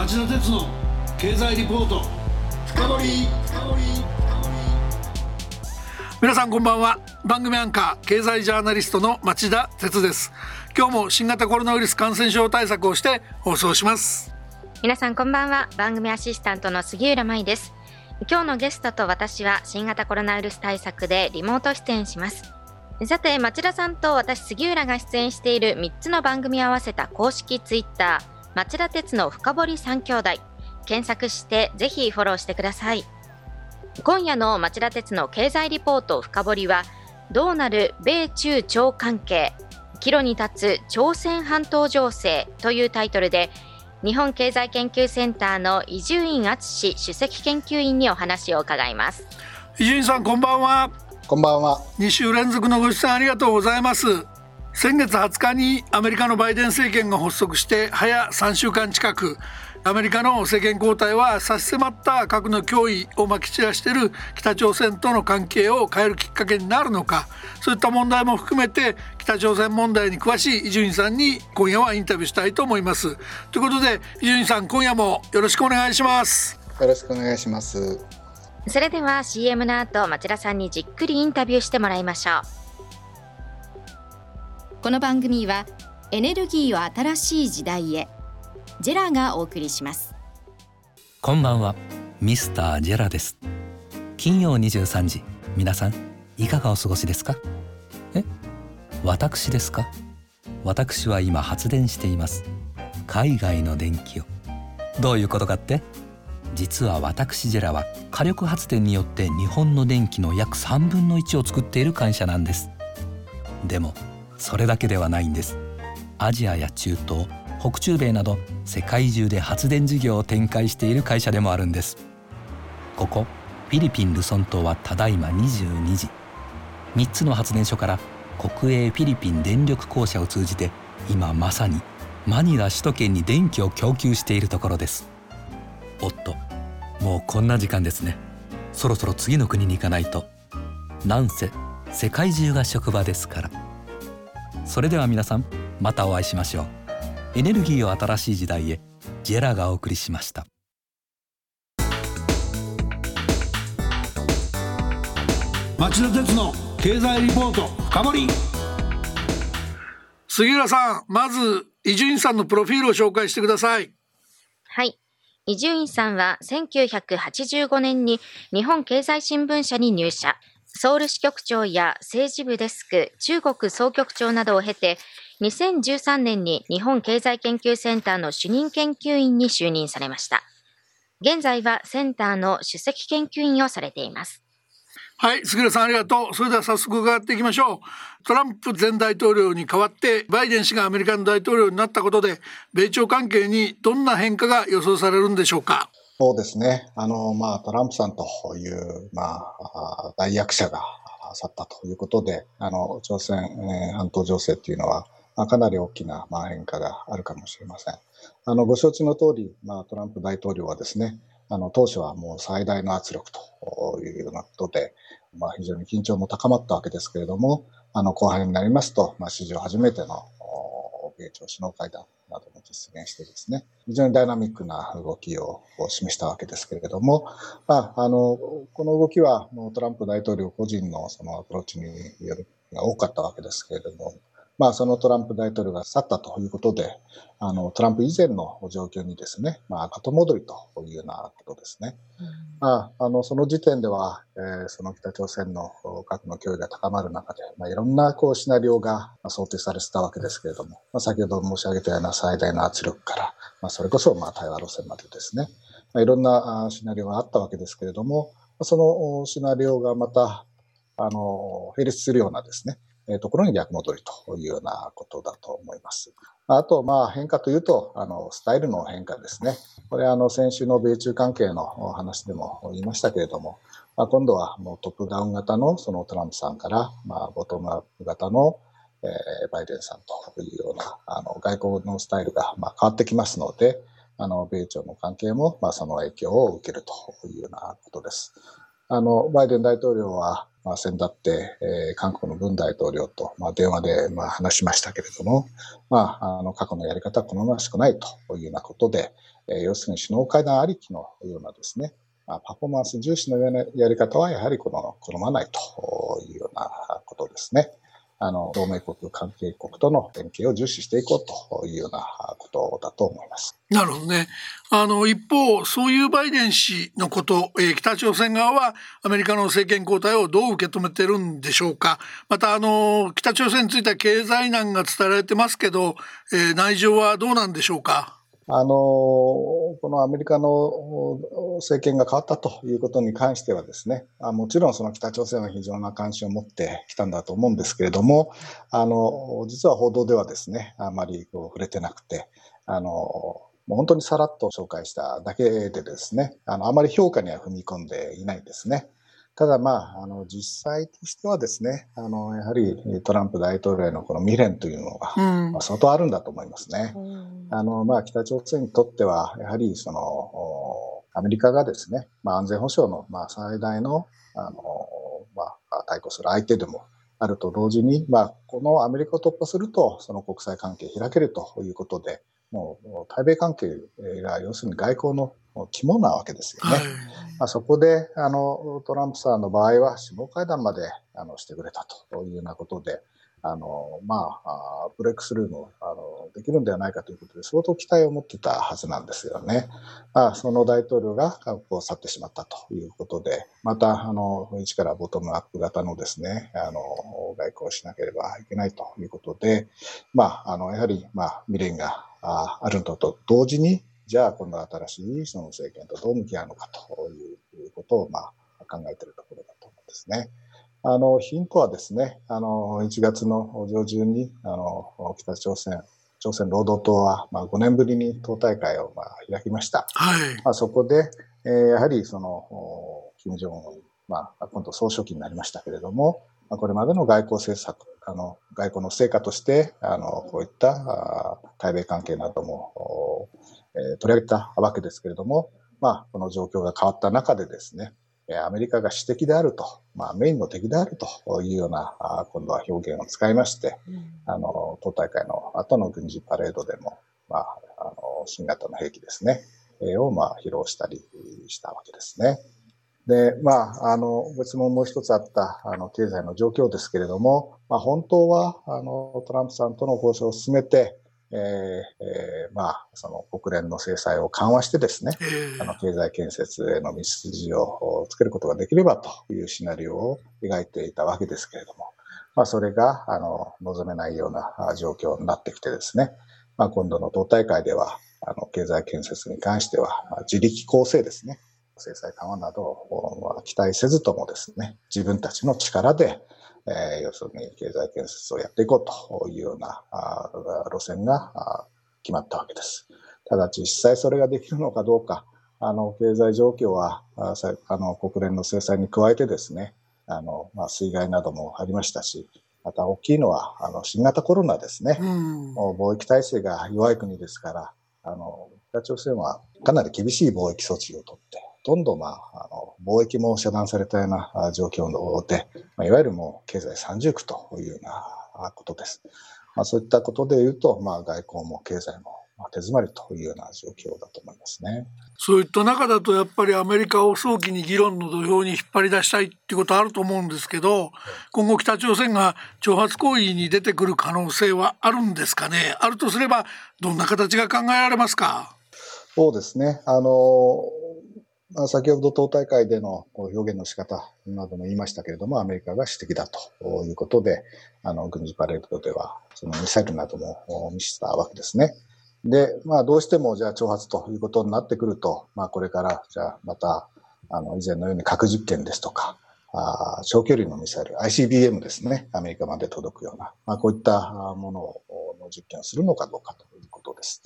町田鉄の経済リポート。深掘皆さんこんばんは。番組アンカー経済ジャーナリストの町田鉄です。今日も新型コロナウイルス感染症対策をして放送します。皆さんこんばんは。番組アシスタントの杉浦舞です。今日のゲストと私は新型コロナウイルス対策でリモート出演します。さて町田さんと私杉浦が出演している3つの番組合わせた公式ツイッター。町田鉄の深堀三兄弟検索してぜひフォローしてください。今夜の町田鉄の経済リポート深堀はどうなる米中朝関係岐路に立つ朝鮮半島情勢というタイトルで日本経済研究センターの伊集院敦首席研究員にお話を伺います。伊集院さんこんばんは。こんばんは。2週連続のご出演ありがとうございます先月20日にアメリカのバイデン政権が発足して早3週間近くアメリカの政権交代は差し迫った核の脅威をまき散らしている北朝鮮との関係を変えるきっかけになるのかそういった問題も含めて北朝鮮問題に詳しい伊集院さんに今夜はインタビューしたいと思います。ということで伊集院さん今夜もよろしくお願いします。よろしくお願いします。それでは CM の後町田さんにじっくりインタビューしてもらいましょうこの番組はエネルギーを新しい時代へ。ジェラがお送りします。こんばんは。ミスタージェラです。金曜23時。皆さんいかがお過ごしですか？え？私ですか？私は今発電しています。海外の電気を。どういうことかって？実は私ジェラは火力発電によって日本の電気の約3分の1を作っている会社なんです。でもそれだけではないんです。アジアや中東北中米など世界中で発電事業を展開している会社でもあるんです。ここフィリピン・ルソン島はただいま22時3つの発電所から国営フィリピン電力公社を通じて今まさにマニラ首都圏に電気を供給しているところです。おっともうこんな時間ですね。そろそろ次の国に行かないと。なんせ世界中が職場ですから。それでは皆さんまたお会いしましょう。エネルギーを新しい時代へジェラがお送りしました。町田鉄の経済リポート深掘杉浦さんまず伊集院さんのプロフィールを紹介してください。はい。伊集院さんは1985年に日本経済新聞社に入社ソウル支局長や政治部デスク、中国総局長などを経て、2013年に日本経済研究センターの主任研究員に就任されました。現在はセンターの首席研究員をされています。はい、杉浦さんありがとう。それでは早速伺っていきましょう。トランプ前大統領に代わってバイデン氏がアメリカの大統領になったことで、米朝関係にどんな変化が予想されるんでしょうか。そうですね。あの、まあ、トランプさんという、まあ、大役者が去ったということで、あの、朝鮮、えー、半島情勢っていうのは、まあ、かなり大きな、まあ、変化があるかもしれません。あの、ご承知の通り、まあ、トランプ大統領はですね、あの、当初はもう最大の圧力というようなことで、まあ、非常に緊張も高まったわけですけれども、あの、後半になりますと、まあ、史上初めての米朝首脳会談なども実現してですね、非常にダイナミックな動きを示したわけですけれども、まあ、あの、この動きはもうトランプ大統領個人のそのアプローチによるが多かったわけですけれども、まあ、そのトランプ大統領が去ったということで、あの、トランプ以前の状況にですね、まあ、後戻りというようなことですね。うん、まあ、あの、その時点では、えー、その北朝鮮の核の脅威が高まる中で、まあ、いろんな、こう、シナリオが想定されてたわけですけれども、まあ、先ほど申し上げたような最大の圧力から、まあ、それこそ、まあ、対話路線までですね、まあ、いろんなシナリオがあったわけですけれども、そのシナリオがまた、あの、並列するようなですね、えところに逆戻りというようなことだと思います。あと、まあ、変化というと、あの、スタイルの変化ですね。これ、あの、先週の米中関係の話でも言いましたけれども、まあ、今度はもうトップダウン型のそのトランプさんから、まあ、ボトムアップ型の、えー、バイデンさんというような、あの、外交のスタイルが、まあ、変わってきますので、あの、米朝の関係も、まあ、その影響を受けるというようなことです。あの、バイデン大統領は、まあ、先だって、えー、韓国の文大統領と、まあ、電話で、まあ、話しましたけれども、まあ、あの、過去のやり方は好ましくないというようなことで、えー、要するに首脳会談ありきのようなですね、まあ、パフォーマンス重視のようなやり方はやはりこの好まないというようなことですね。あの、同盟国、関係国との連携を重視していこうというようなことだと思います。なるほどね。あの、一方、そういうバイデン氏のこと、えー、北朝鮮側はアメリカの政権交代をどう受け止めてるんでしょうか。また、あの、北朝鮮については経済難が伝えられてますけど、えー、内情はどうなんでしょうか？あの、このアメリカの政権が変わったということに関してはですね、あもちろんその北朝鮮は非常な関心を持ってきたんだと思うんですけれども、あの、実は報道ではですね、あまりこう触れてなくて、あの、本当にさらっと紹介しただけでですね、あの、あまり評価には踏み込んでいないですね。ただまあ、あの、実際としてはですね、あの、やはりトランプ大統領へのこの未練というのが、まあ、相当あるんだと思いますね。あの、まあ、北朝鮮にとっては、やはりその、アメリカがですね、まあ、安全保障の、まあ、最大の、あの、まあ、対抗する相手でもあると同時に、まあ、このアメリカを突破すると、その国際関係開けるということで、もう対米関係が要するに外交の肝なわけですよね。はい、まあ、そこであのトランプさんの場合は首脳会談まであのしてくれたというようなことで、あのまあ、ブレイクスルーもあのできるんではないかということで相当期待を持ってたはずなんですよね。まあ、その大統領が韓国を去ってしまったということで、またあの一からボトムアップ型のですねあの外交をしなければいけないということで、まあ、あのやはり、まあ、未練がああるのと同時に、じゃあ今度は新しいその政権とどう向き合うのかということを、まあ、考えているところだと思うんですね。あの、ヒントはですね、あの、1月の上旬に、あの、北朝鮮、朝鮮労働党は、まあ、5年ぶりに党大会を、まあ、開きました。はい。まあ、そこで、えー、やはり、その、金正恩、まあ、今度総書記になりましたけれども、まあ、これまでの外交政策、あの、外交の成果として、あの、こういった対米関係なども、えー、取り上げたわけですけれども、まあ、この状況が変わった中でですね、アメリカが私的であると、まあ、メインの敵であるというような、今度は表現を使いまして、うん、あの、党大会の後の軍事パレードでも、まあ、あの、新型の兵器ですね、を、まあ、披露したりしたわけですね。で、まあ、あの、ご質問もう一つあった、あの、経済の状況ですけれども、まあ、本当は、あの、トランプさんとの交渉を進めて、えーえー、まあ、その国連の制裁を緩和してですね、あの経済建設への道筋をつけることができればというシナリオを描いていたわけですけれども、まあ、それがあの望めないような状況になってきてですね、まあ、今度の党大会ではあの経済建設に関しては自力構成ですね、制裁緩和などを期待せずともですね、自分たちの力でえー、要するに経済建設をやっていこうというようなあ路線が決まったわけです。ただ実際それができるのかどうか、あの、経済状況は、あの、国連の制裁に加えてですね、あの、まあ、水害などもありましたし、また大きいのは、あの、新型コロナですね。うん、貿易体制が弱い国ですから、あの、北朝鮮はかなり厳しい貿易措置をとって、ほとんど、まあ、あの貿易も遮断されたような状況で、まあ、いわゆるもう経済三重苦というようなことです。まあ、そういったことで言うと、まあ、外交も経済も手詰まりというような状況だと思いますね。そういった中だとやっぱりアメリカを早期に議論の土俵に引っ張り出したいっていうことあると思うんですけど、今後北朝鮮が挑発行為に出てくる可能性はあるんですかね？あるとすればどんな形が考えられますか？そうですね。あのまあ、先ほど党大会での表現の仕方なども言いましたけれども、アメリカが主的だということで、あの、軍事パレードでは、そのミサイルなども見せたわけですね。で、まあ、どうしても、じゃあ、挑発ということになってくると、まあ、これから、じゃあ、また、あの、以前のように核実験ですとか、あ長距離のミサイル、ICBM ですね、アメリカまで届くような、まあ、こういったものの実験をするのかどうかということです。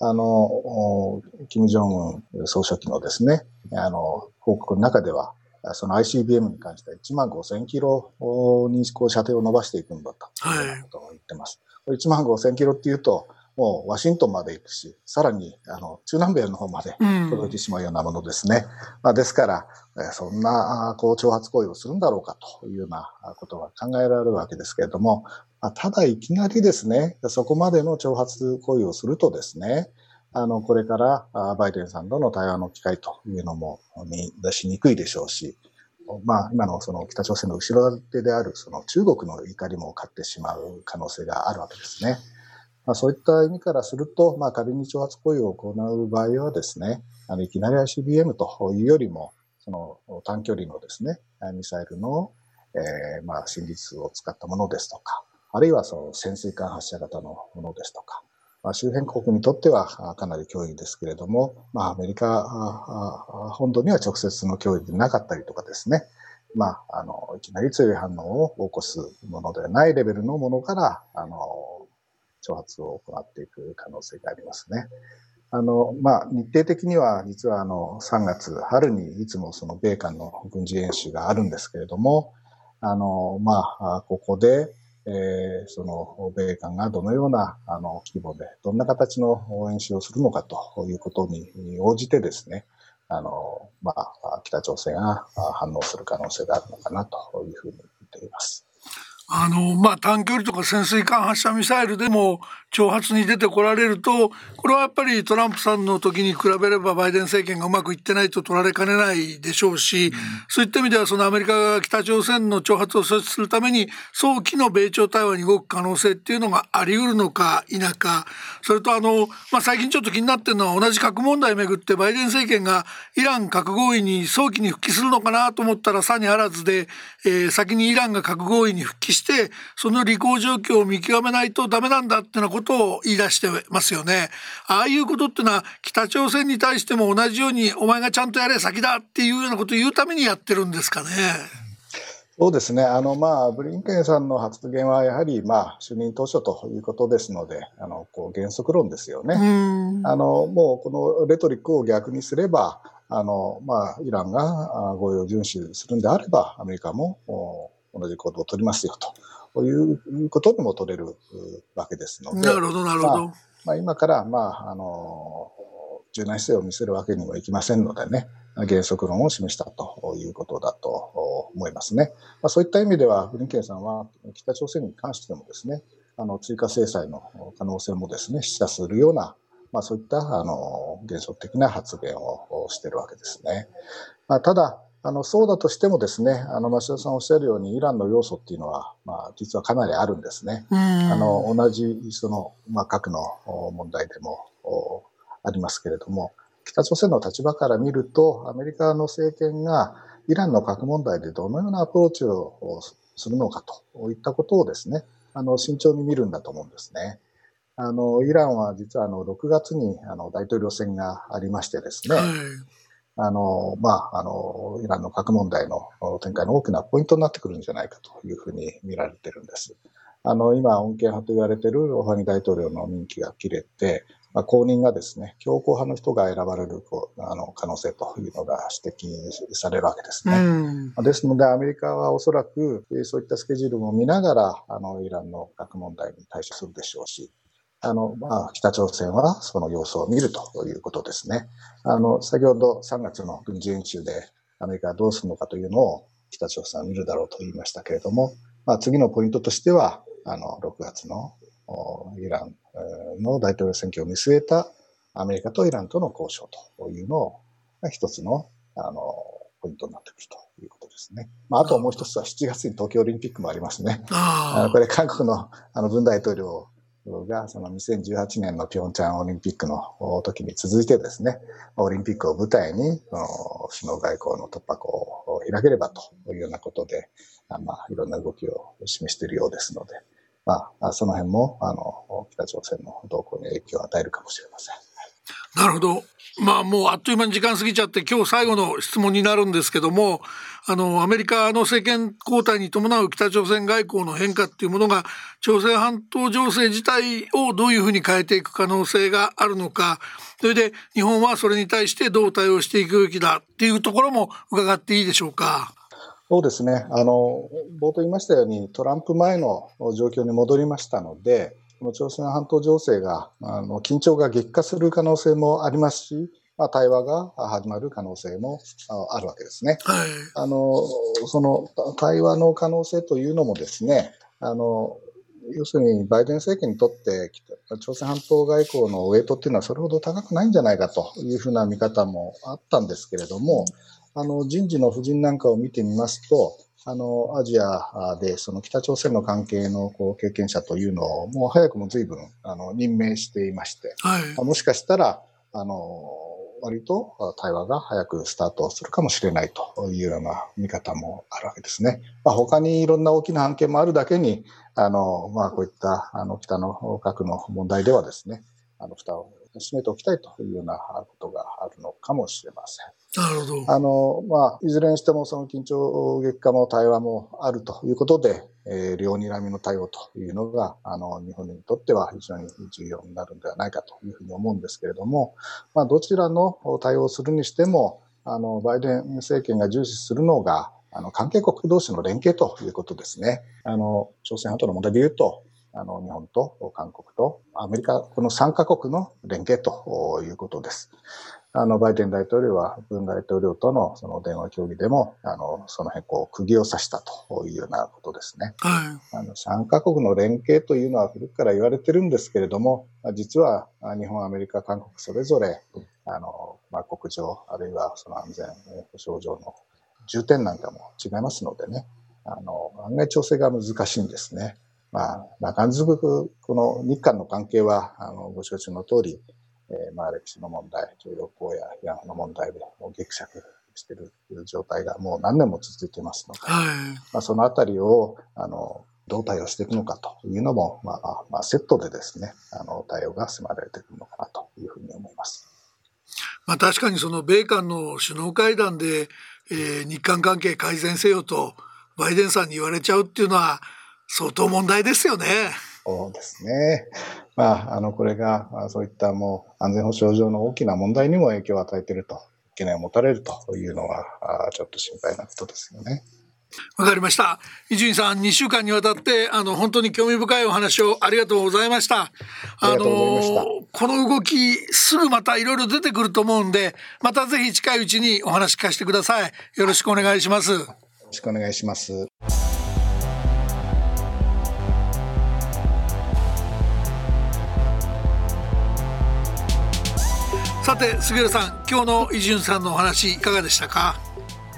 あの、金正恩総書記のですね、あの、報告の中では、その ICBM に関しては1万5000キロにこう射程を伸ばしていくんだということ言ってます。1万5千キロっていうと、もうワシントンまで行くし、さらにあの中南米の方まで届いてしまうようなものですね。うん、まあ、ですから、そんなこう挑発行為をするんだろうかというようなことが考えられるわけですけれども、まあ、ただいきなりですね、そこまでの挑発行為をするとですね、あの、これからバイデンさんとの対話の機会というのも見出しにくいでしょうし、まあ、今のその北朝鮮の後ろ手であるその中国の怒りも買ってしまう可能性があるわけですね。まあ、そういった意味からすると、まあ、仮に挑発行為を行う場合はですね、あのいきなり ICBM というよりも、その短距離のですね、ミサイルの、えー、まあ、真実を使ったものですとか、あるいはその潜水艦発射型のものですとか、まあ、周辺国にとってはかなり脅威ですけれども、まあ、アメリカ本土には直接の脅威でなかったりとかですね、まあ、あの、いきなり強い反応を起こすものではないレベルのものから、あの、挑発を行っていく可能性がありますね。あの、まあ、日程的には、実はあの、3月、春にいつもその米韓の軍事演習があるんですけれども、あの、まあ、ここで、えー、その米韓がどのようなあの規模で、どんな形の演習をするのかということに応じてですね、あの、まあ、北朝鮮が反応する可能性があるのかなというふうに見ています。あの、まあ、短距離とか潜水艦発射ミサイルでも挑発に出てこられると、これはやっぱりトランプさんの時に比べればバイデン政権がうまくいってないと取られかねないでしょうし、うん、そういった意味ではそのアメリカが北朝鮮の挑発を阻止するために早期の米朝対話に動く可能性っていうのがあり得るのか否か、それとあの、まあ、最近ちょっと気になってるのは同じ核問題をめぐってバイデン政権がイラン核合意に早期に復帰するのかなと思ったらさにあらずで、えー、先にイランが核合意に復帰してその履行状況を見極めないとダメなんだっていうようなことを言い出してますよね。ああいうことっていうのは北朝鮮に対しても同じようにお前がちゃんとやれ先だっていうようなことを言うためにやってるんですかね。そうですね。あの、まあ、ブリンケンさんの発言は、やはり、まあ、就任当初ということですので、あの、こう、原則論ですよね。あの、もう、このレトリックを逆にすれば、あの、まあ、イランが合意を遵守するんであれば、アメリカも同じ行動を取りますよということにも取れるわけですので。なるほど、なるほど。まあ、まあ、今から、まあ、あの、柔軟姿勢を見せるわけにはいきませんのでね、原則論を示したということだと思いますね。まあ、そういった意味では、ブリンケンさんは北朝鮮に関してもですね、あの追加制裁の可能性もですね、示唆するような、まあ、そういったあの原則的な発言をしているわけですね。まあ、ただ、あのそうだとしてもですね、あの増田さんおっしゃるように、イランの要素っていうのは、まあ、実はかなりあるんですね。あの同じその、まあ、核の問題でもありますけれども、北朝鮮の立場から見ると、アメリカの政権がイランの核問題でどのようなアプローチをするのかといったことをですね、あの慎重に見るんだと思うんですね。あのイランは実はあの6月にあの大統領選がありましてですね、はいあの、まあ、あの、イランの核問題の展開の大きなポイントになってくるんじゃないかというふうに見られてるんです。あの、今、恩恵派と言われているロハニ大統領の任期が切れて、まあ、後任がですね、強硬派の人が選ばれるあの可能性というのが指摘されるわけですね。うん、ですので、アメリカはおそらくそういったスケジュールも見ながら、あの、イランの核問題に対処するでしょうし、あの、まあ、北朝鮮はその様子を見るということですね。あの、先ほど3月の軍事演習でアメリカはどうするのかというのを北朝鮮は見るだろうと言いましたけれども、まあ、次のポイントとしては、あの、6月のイランの大統領選挙を見据えたアメリカとイランとの交渉というのを一つの、あの、ポイントになってくるということですね。まあ、あともう一つは7月に東京オリンピックもありますね。あこれ韓国のあの文大統領がその2018年のピョンチャンオリンピックの時に続いてですね、オリンピックを舞台に首脳外交の突破口を開ければというようなことで、まあ、いろんな動きを示しているようですので、まあ、その辺もあの北朝鮮の動向に影響を与えるかもしれません。なるほど。まあもうあっという間に時間過ぎちゃって今日最後の質問になるんですけどもあのアメリカの政権交代に伴う北朝鮮外交の変化っていうものが朝鮮半島情勢自体をどういうふうに変えていく可能性があるのかそれで日本はそれに対してどう対応していくべきだっていうところも伺っていいでしょうか。そうですねあの冒頭言いましたようにトランプ前の状況に戻りましたのでこの朝鮮半島情勢が、あの、緊張が激化する可能性もありますし、まあ、対話が始まる可能性もあるわけですね。はい。あの、その対話の可能性というのもですね、あの、要するにバイデン政権にとって朝鮮半島外交のウェイトっていうのはそれほど高くないんじゃないかというふうな見方もあったんですけれども、あの人事の布陣なんかを見てみますと、あのアジアでその北朝鮮の関係のこう経験者というのをもう早くも随分あの任命していまして、はい、もしかしたらあの割と対話が早くスタートするかもしれないというような見方もあるわけですね。まあ、他にいろんな大きな案件もあるだけに、あの、まあ、こういったあの北の核の問題ではですね、あの蓋を閉めておきたいというようなことがあるのかもしれません。なるほど。あの、まあ、いずれにしてもその緊張激化も対話もあるということで、えー、両睨みの対応というのが、あの、日本にとっては非常に重要になるんではないかというふうに思うんですけれども、まあ、どちらの対応をするにしても、あの、バイデン政権が重視するのが、あの、関係国同士の連携ということですね。あの、朝鮮半島の問題で言うと、あの、日本と韓国とアメリカ、この3カ国の連携ということです。あの、バイデン大統領は、文大統領とのその電話協議でも、あの、その辺、こう、釘を刺したというようなことですね。はい。あの、3カ国の連携というのは古くから言われてるんですけれども、実は、日本、アメリカ、韓国それぞれ、あの、まあ、国情、あるいはその安全保障上の重点なんかも違いますのでね、あの、案外調整が難しいんですね。まあ、中続く、この日韓の関係は、あの、ご承知の通り、えー、まあ、歴史の問題、徴用工や慰安婦の問題で、もう激釈している状態がもう何年も続いていますので、はい、まあ、そのあたりを、あの、どう対応していくのかというのも、まあ、まあ、セットでですね、あの、対応が迫られてくるのかなというふうに思います。まあ、確かにその米韓の首脳会談で、えー、日韓関係改善せよとバイデンさんに言われちゃうっていうのは相当問題ですよね。そうですね。まあ、あの、これが、そういったもう安全保障上の大きな問題にも影響を与えていると、懸念を持たれるというのは、ちょっと心配なことですよね。わかりました。伊集院さん、2週間にわたって、あの、本当に興味深いお話をありがとうございました。あのこの動き、すぐまたいろいろ出てくると思うんで、またぜひ近いうちにお話聞かせてください。よろしくお願いします。よろしくお願いします。さて杉浦さん今日の伊集院さんのお話いかがでしたか？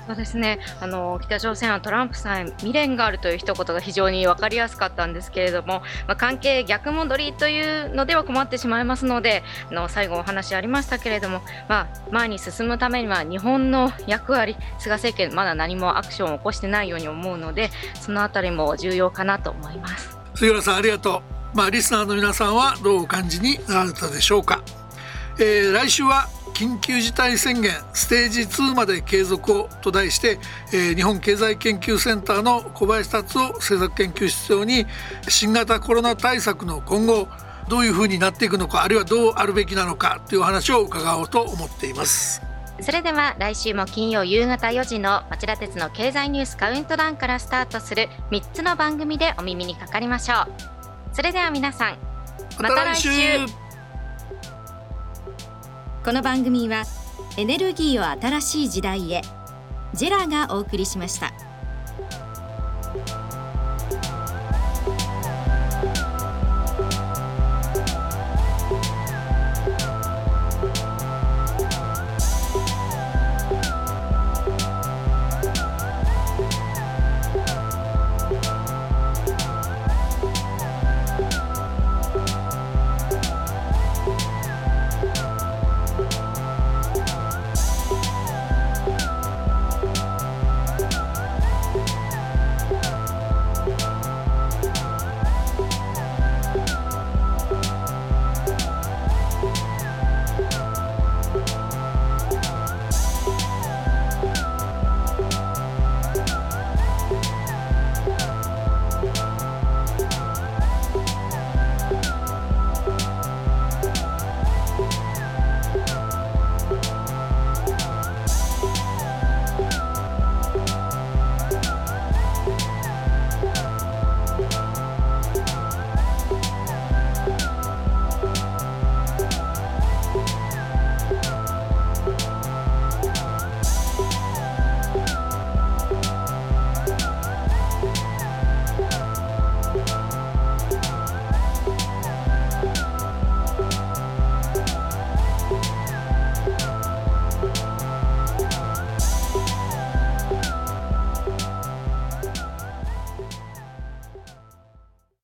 そうですね。あの北朝鮮はトランプさん未練があるという一言が非常に分かりやすかったんですけれども、まあ、関係逆戻りというのでは困ってしまいますのであの最後お話ありましたけれども、まあ、前に進むためには日本の役割菅政権まだ何もアクションを起こしてないように思うのでそのあたりも重要かなと思います。杉浦さんありがとう、まあ、リスナーの皆さんはどうお感じになられたでしょうか？えー、来週は緊急事態宣言ステージ2まで継続をと題して、えー、日本経済研究センターの小林達夫政策研究室長に新型コロナ対策の今後どういうふうになっていくのかあるいはどうあるべきなのかという話を伺おうと思っています。それでは来週も金曜夕方4時の町田鉄の経済ニュースカウントダウンからスタートする3つの番組でお耳にかかりましょう。それでは皆さんまた来週。この番組はエネルギーを新しい時代へジェラがお送りしました。